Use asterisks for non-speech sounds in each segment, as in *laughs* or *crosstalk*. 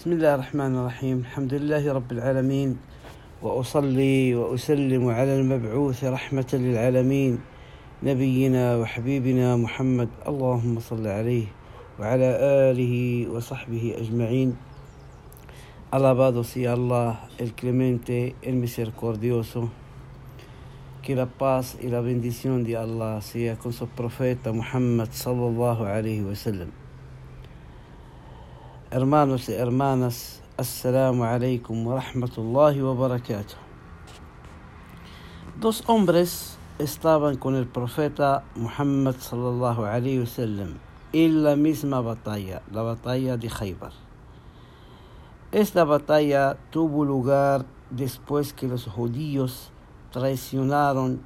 بسم الله الرحمن الرحيم. الحمد لله رب العالمين. وأصلي وأسلم على المبعوث رحمة للعالمين. نبينا وحبيبنا محمد. اللهم صل عليه وعلى آله وصحبه أجمعين. الله بادو سي الله الكليمنتي المسير كورديوسو كي لا باس إلى بنديسيون دي الله سيكون سبروفيتا محمد صلى الله عليه وسلم Hermanos y hermanas, Assalamu alaikum wa rahmatullahi wa barakatuh. Dos hombres estaban con el profeta Muhammad sallallahu alayhi wa sallam en la misma batalla, la batalla de Khaybar. Esta batalla tuvo lugar después que los judíos traicionaron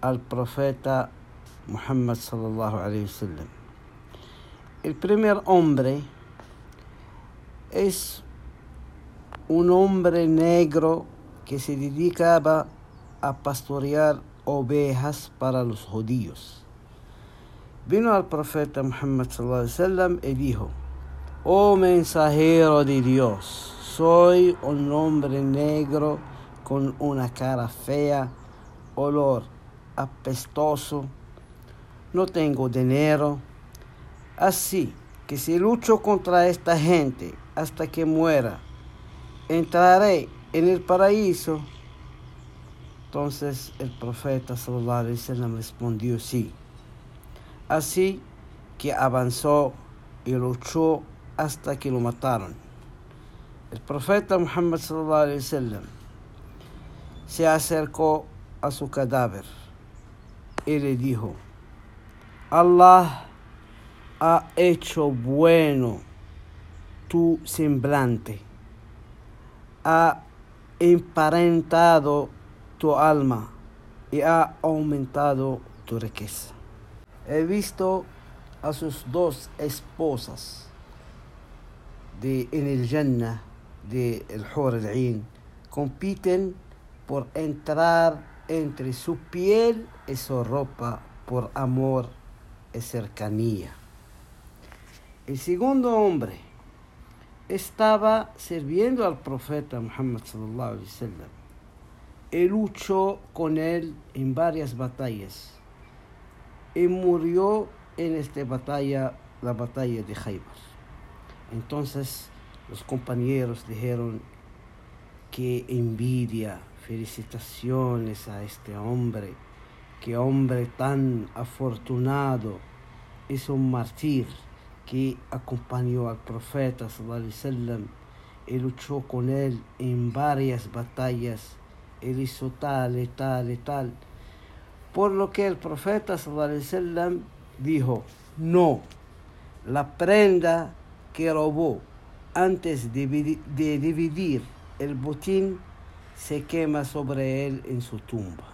al profeta Muhammad sallallahu alayhi wa sallam. El primer hombre es un hombre negro que se dedicaba a pastorear ovejas para los judíos. Vino al profeta Muhammad sallam y dijo, Oh mensajero de Dios, soy un hombre negro con una cara fea, olor apestoso, no tengo dinero, así que si lucho contra esta gente hasta que muera, entraré en el paraíso. Entonces el profeta sallallahu alaihi respondió sí. Así que avanzó y luchó hasta que lo mataron. El profeta Muhammad sallallahu se acercó a su cadáver y le dijo: Allah ha hecho bueno tu semblante, ha emparentado tu alma y ha aumentado tu riqueza. He visto a sus dos esposas de, en el Jannah de el Hur compiten por entrar entre su piel y su ropa por amor y cercanía. El segundo hombre estaba sirviendo al profeta Muhammad sallallahu alaihi wasallam. Y luchó con él en varias batallas y murió en esta batalla, la batalla de Khaybar. Entonces los compañeros dijeron que envidia, felicitaciones a este hombre, que hombre tan afortunado, es un mártir que acompañó al profeta sallam, y luchó con él en varias batallas, él hizo tal tal tal. Por lo que el profeta sallam, dijo, no, la prenda que robó antes de, de dividir el botín se quema sobre él en su tumba.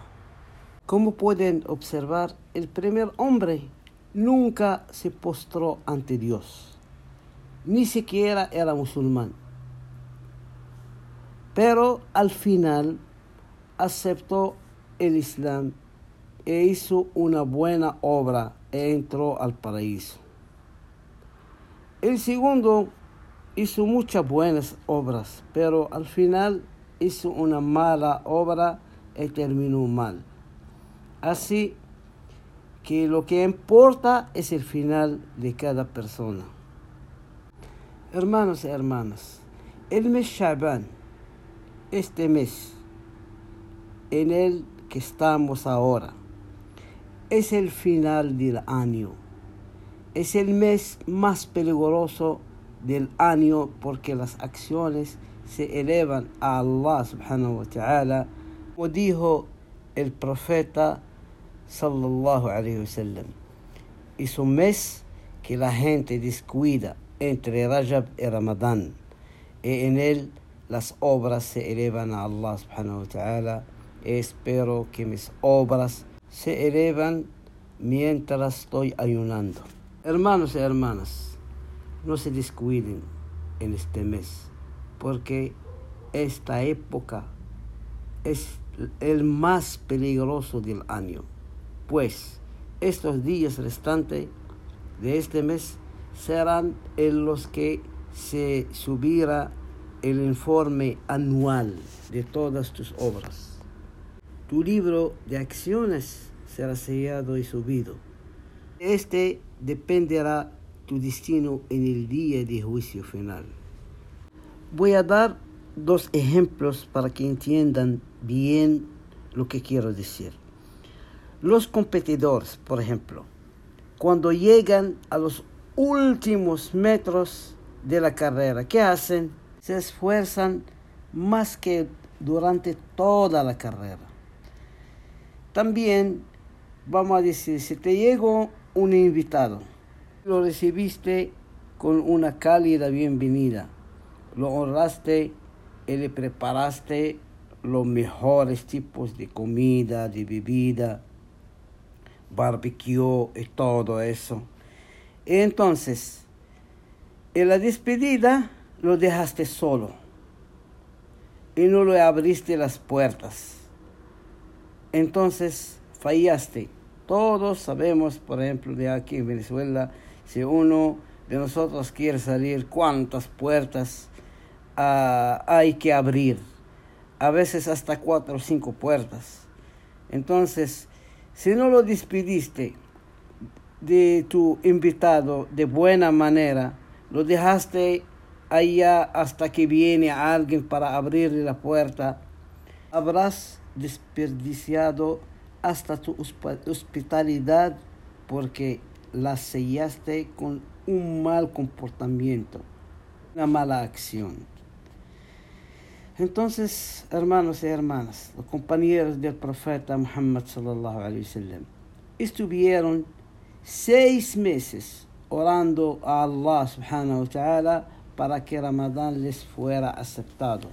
Como pueden observar, el primer hombre nunca se postró ante Dios, ni siquiera era musulmán. Pero al final aceptó el Islam e hizo una buena obra e entró al paraíso. El segundo hizo muchas buenas obras, pero al final hizo una mala obra y terminó mal. Así que lo que importa es el final de cada persona. Hermanos y hermanas, el mes Shaban, este mes en el que estamos ahora, es el final del año. Es el mes más peligroso del año porque las acciones se elevan a Allah subhanahu wa ta'ala. Como dijo el profeta sallallahu alayhi wa sallam. Es un mes que la gente descuida entre Rajab y Ramadán. Y en él las obras se elevan a Allah subhanahu wa ta'ala. Espero que mis obras se elevan mientras estoy ayunando. Hermanos y hermanas, no se descuiden en este mes, porque esta época es el más peligroso del año, pues estos días restantes de este mes serán en los que se subiera el informe anual de todas tus obras. Tu libro de acciones será sellado y subido. Este dependerá tu destino en el día de juicio final. Voy a dar dos ejemplos para que entiendan bien lo que quiero decir. Los competidores, por ejemplo, cuando llegan a los últimos metros de la carrera, ¿qué hacen? Se esfuerzan más que durante toda la carrera. También vamos a decir, si te llegó un invitado, lo recibiste con una cálida bienvenida, lo honraste y le preparaste los mejores tipos de comida, de bebida, barbecue y todo eso. Entonces, en la despedida lo dejaste solo y no le abriste las puertas. Entonces fallaste. Todos sabemos, por ejemplo, de aquí en Venezuela, si uno de nosotros quiere salir, cuántas puertas ah, hay que abrir. A veces hasta cuatro o cinco puertas. Entonces, si no lo despidiste de tu invitado de buena manera, lo dejaste allá hasta que viene alguien para abrirle la puerta, habrás desperdiciado hasta tu hospitalidad porque la sellaste con un mal comportamiento, una mala acción. Entonces, hermanos y hermanas, los compañeros del profeta Muhammad sallallahu alaihi wasallam estuvieron seis meses orando a Allah subhanahu wa ta'ala para que Ramadán les fuera aceptado.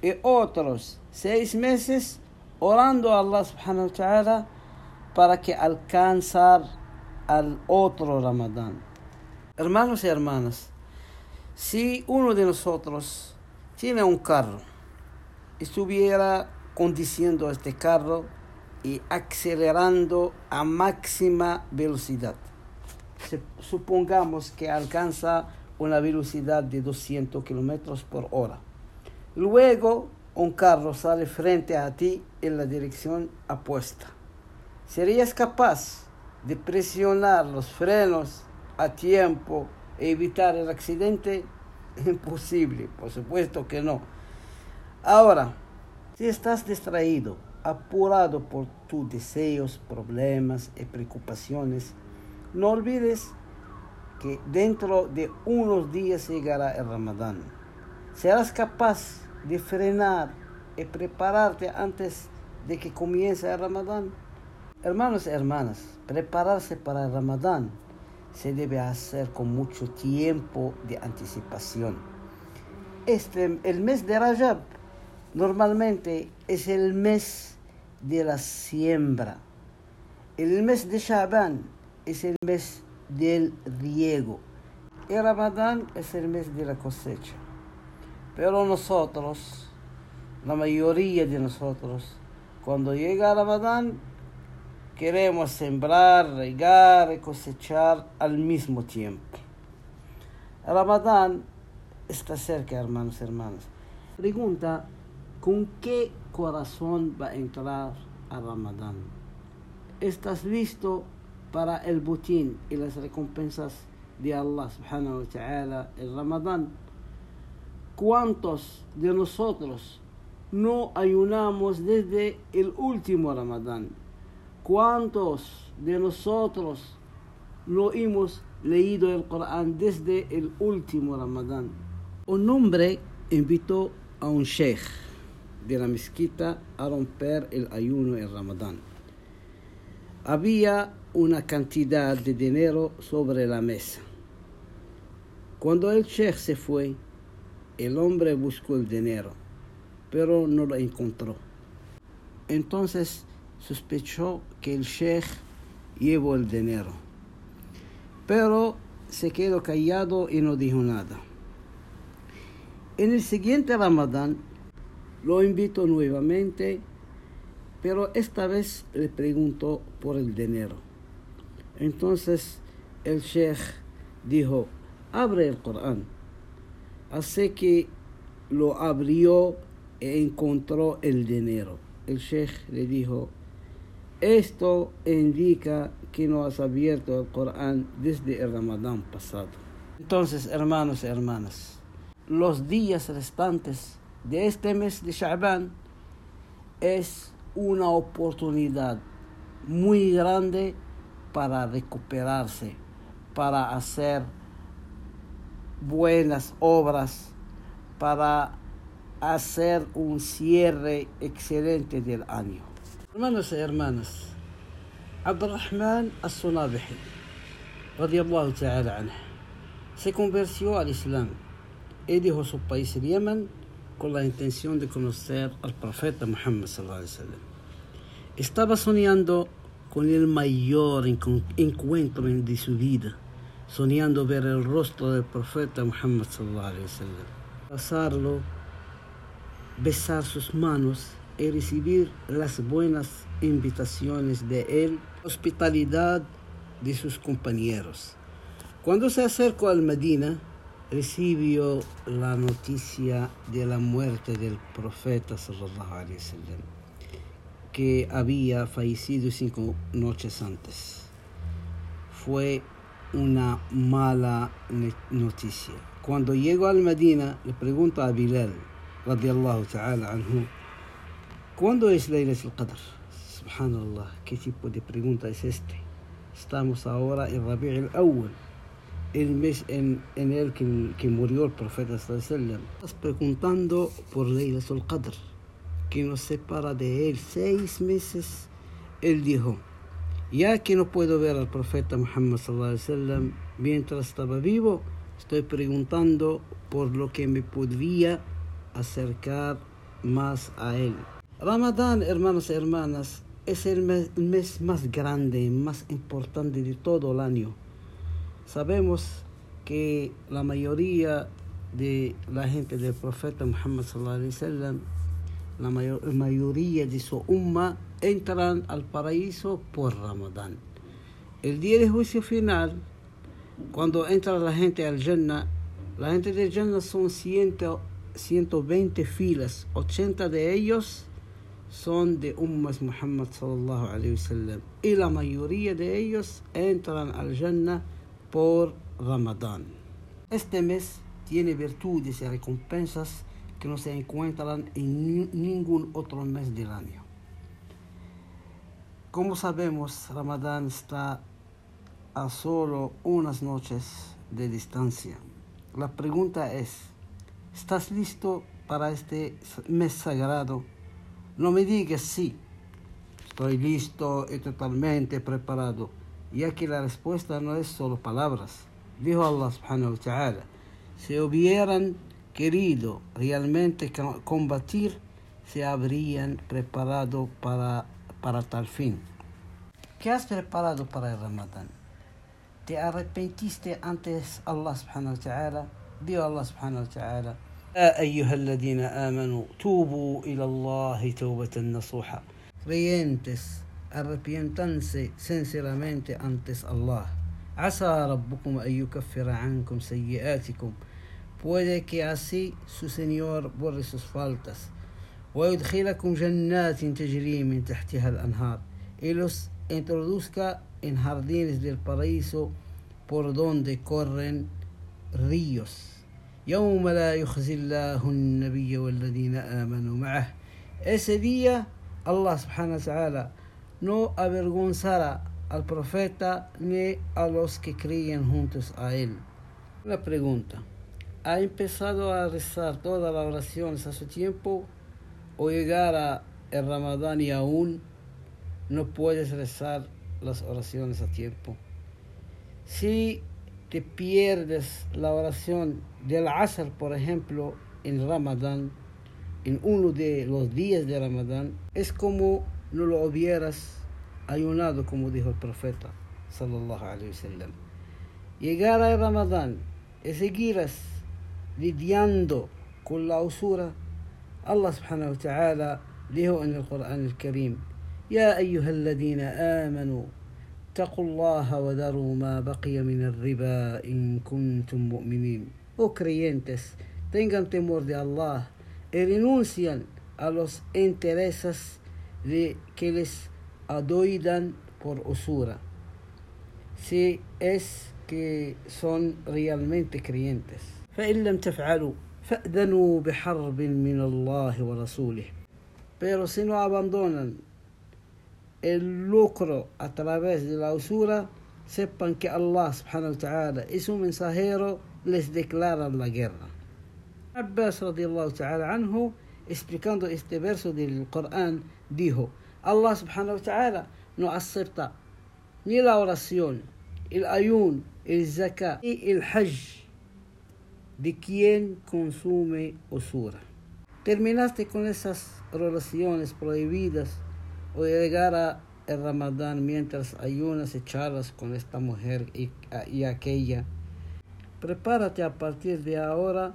Y otros seis meses orando a Allah subhanahu wa ta'ala para que alcanzar al otro Ramadán. Hermanos y hermanas, si uno de nosotros tiene un carro, estuviera conduciendo este carro y acelerando a máxima velocidad. Supongamos que alcanza una velocidad de 200 kilómetros por hora. Luego, un carro sale frente a ti en la dirección apuesta. ¿Serías capaz de presionar los frenos a tiempo e evitar el accidente? *laughs* Imposible, por supuesto que no. Ahora, si estás distraído, apurado por tus deseos, problemas y preocupaciones, no olvides que dentro de unos días llegará el Ramadán. Serás capaz de frenar y prepararte antes de que comience el Ramadán. Hermanos y hermanas, prepararse para el Ramadán se debe hacer con mucho tiempo de anticipación. Este, el mes de Rajab normalmente es el mes de la siembra. El mes de Shaban es el mes del riego. Y Ramadán es el mes de la cosecha. Pero nosotros, la mayoría de nosotros, cuando llega Ramadán, Queremos sembrar, regar y cosechar al mismo tiempo. Ramadán está cerca, hermanos y hermanas. Pregunta, ¿con qué corazón va a entrar a Ramadán? ¿Estás listo para el botín y las recompensas de Allah subhanahu wa ta'ala en Ramadán? ¿Cuántos de nosotros no ayunamos desde el último Ramadán? ¿Cuántos de nosotros no hemos leído el Corán desde el último Ramadán? Un hombre invitó a un sheikh de la mezquita a romper el ayuno en Ramadán. Había una cantidad de dinero sobre la mesa. Cuando el sheikh se fue, el hombre buscó el dinero, pero no lo encontró. Entonces sospechó que el sheikh llevó el dinero, pero se quedó callado y no dijo nada. En el siguiente Ramadán lo invitó nuevamente, pero esta vez le preguntó por el dinero. Entonces el sheikh dijo, abre el Corán. Así que lo abrió e encontró el dinero. El sheikh le dijo, esto indica que no has abierto el Corán desde el Ramadán pasado. Entonces, hermanos y hermanas, los días restantes de este mes de Sha'ban es una oportunidad muy grande para recuperarse, para hacer buenas obras, para hacer un cierre excelente del año. Hermanos y hermanas, Abdurrahman al-Sunabihi, radiallahu ta'ala se convirtió al Islam y dejó su país, Yemen, con la intención de conocer al profeta Muhammad. Estaba soñando con el mayor encuentro de su vida, soñando ver el rostro del profeta Muhammad sallallahu besar sus manos y recibir las buenas invitaciones de él, hospitalidad de sus compañeros. Cuando se acercó al Medina, recibió la noticia de la muerte del profeta sallallahu alaihi wasallam, que había fallecido cinco noches antes. Fue una mala noticia. Cuando llegó al Medina, le pregunta a Bilal, radiallahu ta'ala anhu, ¿cuándo es Laylat al-Qadr? Subhanallah, ¿qué tipo de pregunta es este? Estamos ahora en Rabi' al-Awwal el mes en, el que, murió el profeta sallam. Estás preguntando por Laylatul Qadr, que nos separa de él seis meses. Él dijo, ya que no puedo ver al profeta Muhammad sallam mientras estaba vivo, estoy preguntando por lo que me podría acercar más a él. Ramadán, hermanos y hermanas, es el mes, más grande, más importante de todo el año Sabemos que la mayoría de la gente del profeta Muhammad sallallahu la mayor, mayoría de su umma entran al paraíso por Ramadán. El día de juicio final, cuando entra la gente al Jannah, la gente del Jannah son 100, 120 filas, 80 de ellos son de ummas Muhammad sallallahu alaihi wasallam y la mayoría de ellos entran al Jannah por Ramadán. Este mes tiene virtudes y recompensas que no se encuentran en ningún otro mes del año. Como sabemos, Ramadán está a solo unas noches de distancia. La pregunta es, ¿estás listo para este mes sagrado? No me digas sí, estoy listo y totalmente preparado ya que la respuesta no es solo palabras. Dijo Allah subhanahu wa ta'ala, si hubieran querido realmente combatir, se habrían preparado para, para tal fin. ¿Qué has preparado para el Ramadán? ¿Te arrepentiste antes Allah subhanahu wa ta'ala? Dijo Allah subhanahu wa ta'ala, يا أيها الذين آمنوا توبوا إلى الله توبة نصوحا creyentes arrepiéntanse sinceramente antes Allah. Asa rabbukum an yukaffira ankum sayyi'atikum. Puede que así su Señor borre sus faltas. ويدخلكم جنات تجري من تحتها الأنهار y los introduzca en jardines del paraíso por donde corren ríos يوم لا يخزي الله النبي والذين آمنوا معه ese día Allah subhanahu wa ta'ala no avergonzara al profeta ni a los que creían juntos a él. Una pregunta. ¿Ha empezado a rezar todas las oraciones a su tiempo o llegar a el Ramadán y aún no puedes rezar las oraciones a tiempo? Si te pierdes la oración del Asr, por ejemplo, en Ramadán, en uno de los días de Ramadán, es como no lo hubieras ayunado como dijo el profeta sallallahu alaihi wasallam. Llegar a Ramadán y seguirás lidiando con la usura, Allah subhanahu wa ta'ala dijo en el Corán el Karim, يا أيها الذين آمنوا اتقوا الله وذروا ما بقي من الربا إن كنتم مؤمنين. Oh creyentes, tengan temor de Allah y renuncian a los intereses de que les adoidan por usura. Si es que son realmente creyentes. فإن لم تفعلوا فأذنوا بحرب من الله ورسوله. Pero si no abandonan el lucro a través de la usura, sepan que Allah subhanahu wa ta'ala y su mensajero les declaran la guerra. Abbas radiallahu ta'ala anhu, explicando este verso del Corán, dijo, Allah subhanahu wa ta'ala no acepta ni la oración, el ayun, el zakat y el hajj de quien consume usura. Terminaste con esas relaciones prohibidas o llegar a el ramadán mientras ayunas y charlas con esta mujer y, y aquella. Prepárate a partir de ahora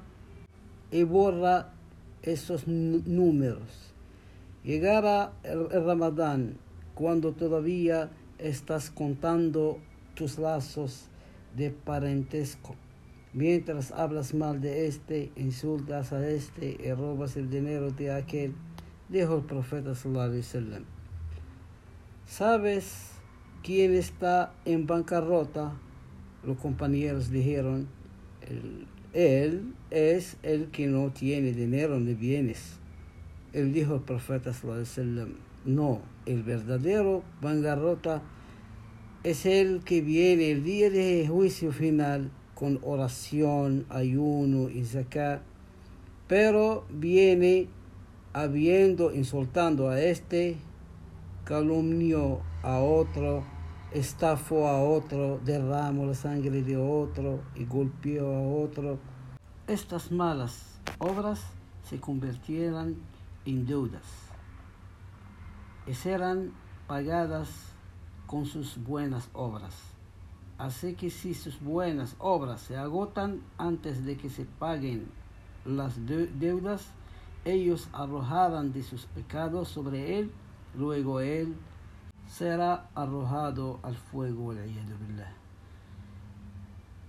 y borra esos números. Llegará el, ramadán cuando todavía estás contando tus lazos de parentesco. Mientras hablas mal de este, insultas a este y robas el dinero de aquel, dijo el profeta sallallahu alaihi wasallam. ¿Sabes quién está en bancarrota? Los compañeros dijeron, él es el que no tiene dinero ni bienes. Él dijo el profeta no, el verdadero bancarrota es el que viene el día de juicio final con oración, ayuno y zakat, pero viene habiendo insultando a este, calumnió a otro, estafó a otro, derramó la sangre de otro y golpeó a otro. Estas malas obras se convirtieran en deudas y serán pagadas con sus buenas obras. Así que si sus buenas obras se agotan antes de que se paguen las deudas, ellos arrojarán de sus pecados sobre él, luego él será arrojado al fuego.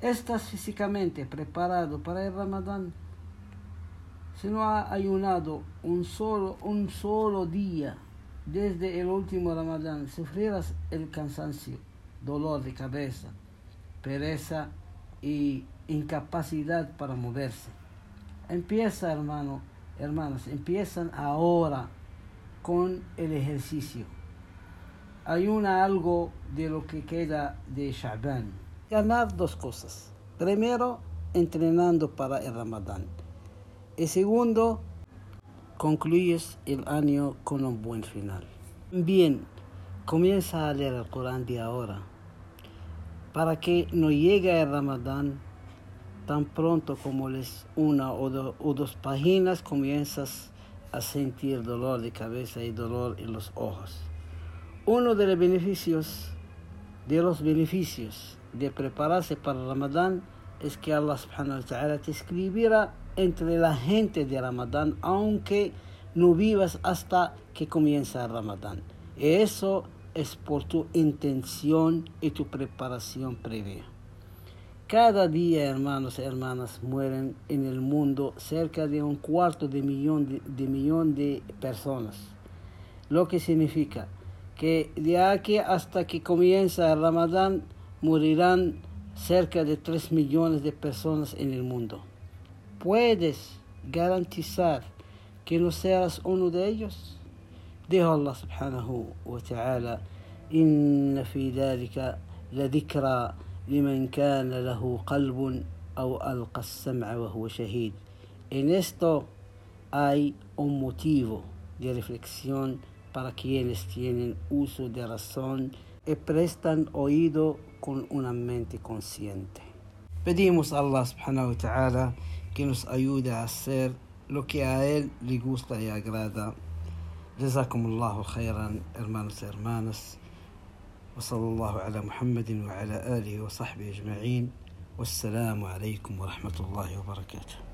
¿Estás físicamente preparado para el Ramadán? Si no ha ayunado un solo, un solo día desde el último Ramadán, sufrirás el cansancio, dolor de cabeza, pereza y incapacidad para moverse. Empieza, hermano, hermanas, empiezan ahora con el ejercicio. Ayuna algo de lo que queda de Shaban. Ganar dos cosas. Primero, entrenando para el Ramadán. Y segundo, concluyes el año con un buen final. Bien, comienza a leer el Corán de ahora para que no llegue el Ramadán tan pronto como les una o, o dos páginas comienzas a sentir dolor de cabeza y dolor en los ojos. Uno de los beneficios de los beneficios de prepararse para Ramadán es que Allah subhanahu wa ta'ala te escribirá entre la gente de Ramadán, aunque no vivas hasta que comienza el Ramadán. Eso es por tu intención y tu preparación previa. Cada día, hermanos y hermanas, mueren en el mundo cerca de un cuarto de millón de, de de personas. Lo que significa que de aquí hasta que comienza el Ramadán morirán cerca de 3 millones de personas en el mundo puedes garantizar que no seas uno de ellos? Dijo Allah subhanahu wa ta'ala, liman kana lahu qalbun aw alqa sam'a wa huwa shahid. En esto hay un motivo de reflexión para quienes tienen uso de razón y prestan oído con una mente consciente. Pedimos a Allah subhanahu wa ta'ala que nos ayude a hacer lo que a Él le gusta y agrada. Jazakumullahu khairan, hermanos y hermanas. وصلى الله على محمد وعلى آله وصحبه أجمعين والسلام عليكم ورحمة الله وبركاته.